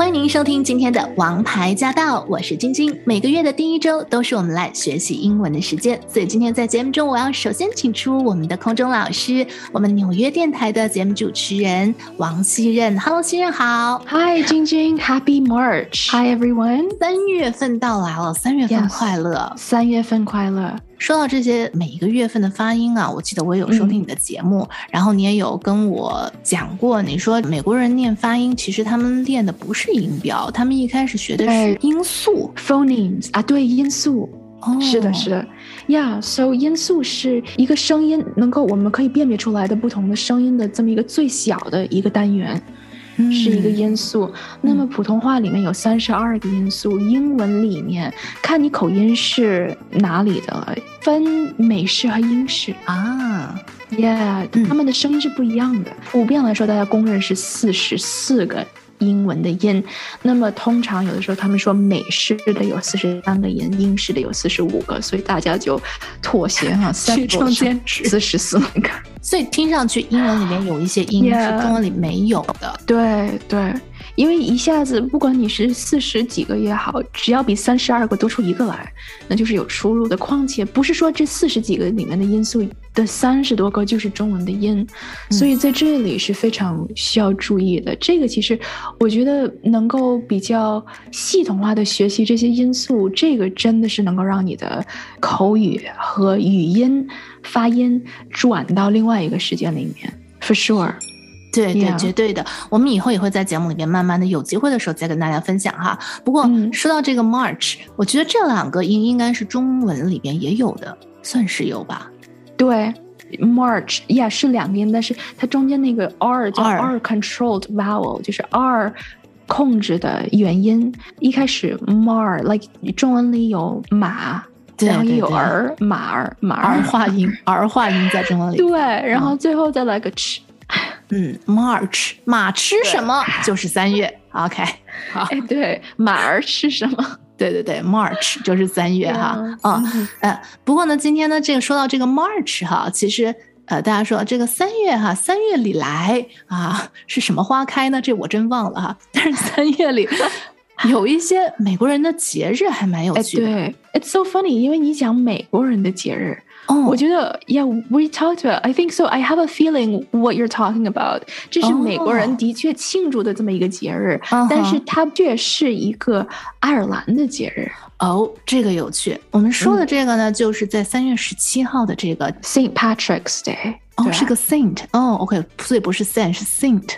欢迎您收听今天的《王牌驾到》，我是晶晶。每个月的第一周都是我们来学习英文的时间，所以今天在节目中，我要首先请出我们的空中老师，我们纽约电台的节目主持人王熙任。Hello，熙任好。Hi, Jingjing. Happy March. Hi, everyone. 三月份到来了，三月份快乐。三月份快乐。说到这些每一个月份的发音啊，我记得我也有收听你的节目，然后你也有跟我讲过，你说美国人念发音，其实他们练的不是音标，他们一开始学的是音素。Phonemes 啊，对，音素。哦是的，是的，Yeah，so 音素是一个声音能够我们可以辨别出来的不同的声音的这么一个最小的一个单元，嗯是一个因素。那么普通话里面有三十二个因素，英文里面看你口音是哪里的，分美式和英式。啊，Yeah，嗯他们的声音是不一样的。普遍来说，大家公认是四十四个英文的音。那么通常有的时候他们说美式的有四十三个音，英式的有四十五个，所以大家就妥协哈，去中间四十四个。所以听上去英文里面有一些音是中文里没有的。对对，因为一下子不管你是四十几个也好，只要比三十二个多出一个来，那就是有出入的。况且不是说这四十几个里面的因素的三十多个就是中文的音，所以在这里是非常需要注意的。这个其实我觉得能够比较系统化的学习这些因素，这个真的是能够让你的口语和语音发音转到另外一个世界里面，for sure。对对绝对的。我们以后也会在节目里面慢慢的有机会的时候再跟大家分享哈。不过、嗯说到这个 March，我觉得这两个音应该是中文里边也有的，算是有吧。对，March 呀、是两个音，但是它中间那个 R 叫 R R controlled vowel，就是 R 控制的元音。一开始 mar，like 中文里有马，对然后也有儿马儿马儿儿，化音，儿化音在中文里。对，然后最后再来个 ch，嗯，March，马吃什么就是三月。OK，好，哎，对，马儿吃什么？对对对，March 就是三月哈。啊，嗯呃，不过呢，今天呢，这个说到这个 March 哈，其实呃，大家说这个三月哈，三月里来啊，是什么花开呢？这我真忘了哈。但是三月里 有一些美国人的节日还蛮有哎，趣的。对，It's so funny，因为你讲美国人的节日。哦，我觉得，Yeah，we talked about. I think so. I have a feeling what you're talking about. 这是美国人哦的确庆祝的这么一个节日，但是它却是一个爱尔兰的节日哦，这个有趣。我们说的这个呢，就是在三月十七号的这个，，Saint Patrick's Day。哦，是个 Saint。哦，OK，所以不是 Saint，是 Saint。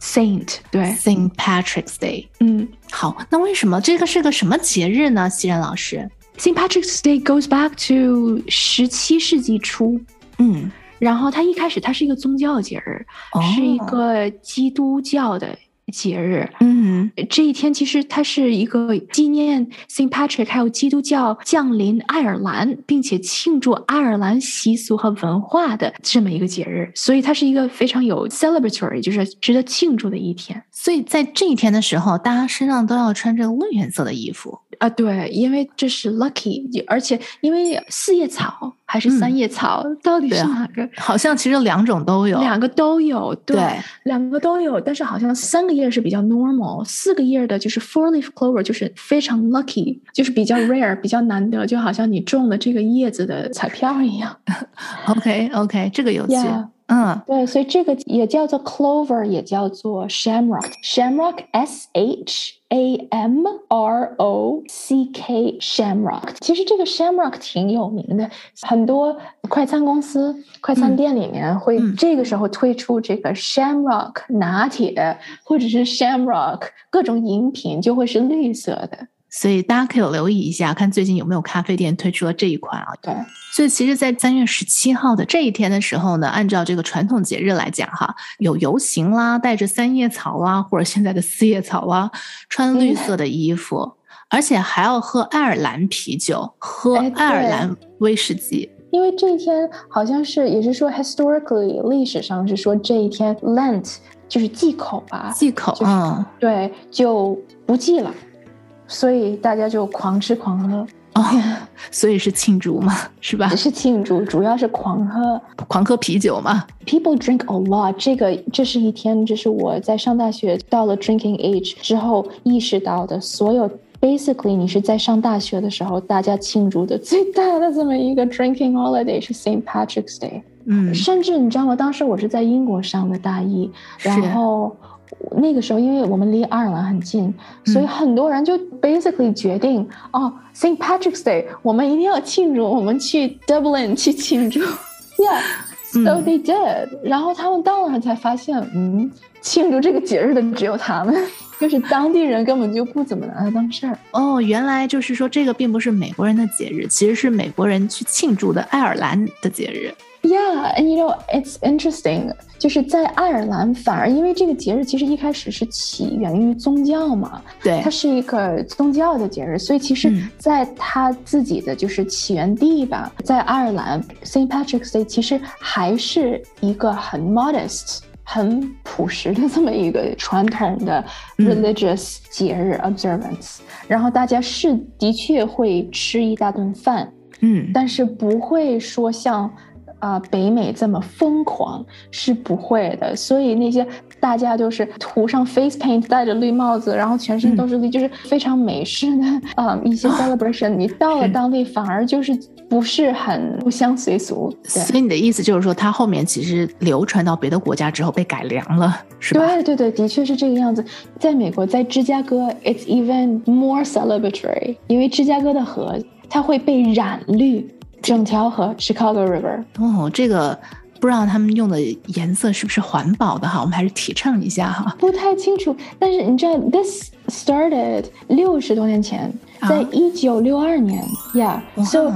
Saint，对，Saint Patrick's Day。嗯好，那为什么这个是个什么节日呢？西然老师，，Saint Patrick's Day goes back to 十七世纪初。嗯，然后它一开始它是一个宗教节日，哦是一个基督教的节日。嗯这一天其实它是一个纪念 Saint Patrick 还有基督教降临爱尔兰，并且庆祝爱尔兰习俗和文化的这么一个节日，所以它是一个非常有 celebratory，就是值得庆祝的一天所以在这一天的时候，大家身上都要穿这个绿颜色的衣服。啊。对，因为这是 lucky，而且因为四叶草还是三叶草，到底是哪个？好像其实两种都有。两个都有，对，对两个都有，但是好像三个叶是比较 normal，四个叶的就是 four leaf clover，就是非常 lucky，就是比较 rare，比较难得，就好像你中了这个叶子的彩票一样。OK OK，这个有趣。Yeah 嗯，对，所以这个也叫做 clover，也叫做 shamrock，shamrock s h a m r o c k shamrock。其实这个 shamrock 挺有名的，很多快餐公司、快餐嗯店里面会嗯这个时候推出这个 shamrock 拿铁，或者是 shamrock 各种饮品，就会是绿色的。所以大家可以留意一下，看最近有没有咖啡店推出了这一款啊。对，所以其实，在三月十七号的这一天的时候呢，按照这个传统节日来讲，哈，有游行啦，带着三叶草啊，或者现在的四叶草啊，穿绿色的衣服，而且还要喝爱尔兰啤酒，喝哎爱尔兰威士忌。因为这一天好像是也是说 historically 历史上是说这一天 Lent 就是忌口吧，忌口，嗯，对，就不忌了，所以大家就狂吃狂喝。哦，所以是庆祝嘛，是吧？是庆祝，主要是狂喝，狂喝啤酒嘛。People drink a lot。这个，这是一天，这是我在上大学到了 drinking age 之后意识到的。所有 basically，你是在上大学的时候，大家庆祝的最大的这么一个 drinking holiday 是 Saint Patrick's Day。嗯，甚至你知道吗？当时我是在英国上的大一，然后。那个时候，因为我们离爱尔兰很近，所以很多人就 basically 决定哦，Saint Patrick's Day，我们一定要庆祝，我们去 Dublin 去庆祝。Yeah，so they did。然后他们到了才发现，嗯，庆祝这个节日的只有他们，就是当地人根本就不怎么拿它当事儿。哦，原来就是说这个并不是美国人的节日，其实是美国人去庆祝的爱尔兰的节日。Yeah, and you know it's interesting. 就是在爱尔兰，反而因为这个节日其实一开始是起源于宗教嘛，对，它是一个宗教的节日，所以其实在它自己的就是起源地吧，在爱尔兰，Saint Patrick's Day 其实还是一个很 modest、很朴实的这么一个传统的 religious 节日 observance。然后大家是的确会吃一大顿饭，嗯，但是不会说像。啊，北美这么疯狂是不会的，所以那些大家就是涂上 face paint，戴着绿帽子，然后全身都是绿，就是非常美式的啊一些 celebration。你到了当地反而就是不是很不相随俗。所以你的意思就是说，它后面其实流传到别的国家之后被改良了，是吧？对对对，的确是这个样子。在美国，在芝加哥，it's even more celebratory，因为芝加哥的河它会被染绿。整条河 Chicago River 哦，这个不知道他们用的颜色是不是环保的哈？我们还是提倡一下哈。不太清楚，但是你知道，this started 六十多年前，在一九六二年，Yeah，so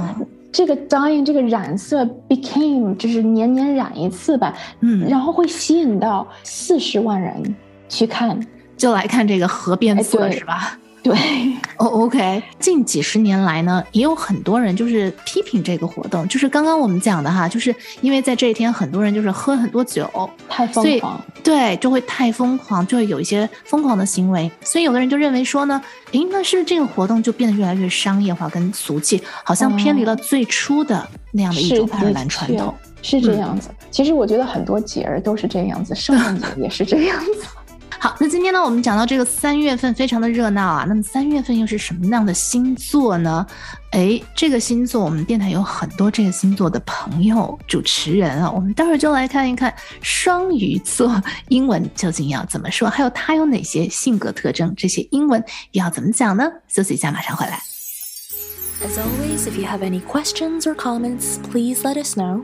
这个 dyeing 这个染色 became 就是年年染一次吧，嗯，然后会吸引到四十万人去看，就来看这个河变色是吧？对，哦，OK，近几十年来呢，也有很多人就是批评这个活动，就是刚刚我们讲的哈，就是因为在这一天，很多人就是喝很多酒，太疯狂，对，就会太疯狂，就会有一些疯狂的行为，所以有的人就认为说呢，诶，那是不是这个活动就变得越来越商业化跟俗气，好像偏离了最初的那样的一种爱尔兰传统，是这样子。其实我觉得很多节儿都是这样子，圣诞节也是这样子。那今天呢，我们讲到这个三月份非常的热闹啊。那么三月份又是什么样的星座呢？哎，这个星座我们电台有很多这个星座的朋友主持人啊，我们待会儿就来看一看双鱼座英文究竟要怎么说，还有他有哪些性格特征，这些英文要怎么讲呢？休息一下，马上回来。As always, if you have any questions or comments, please let us know.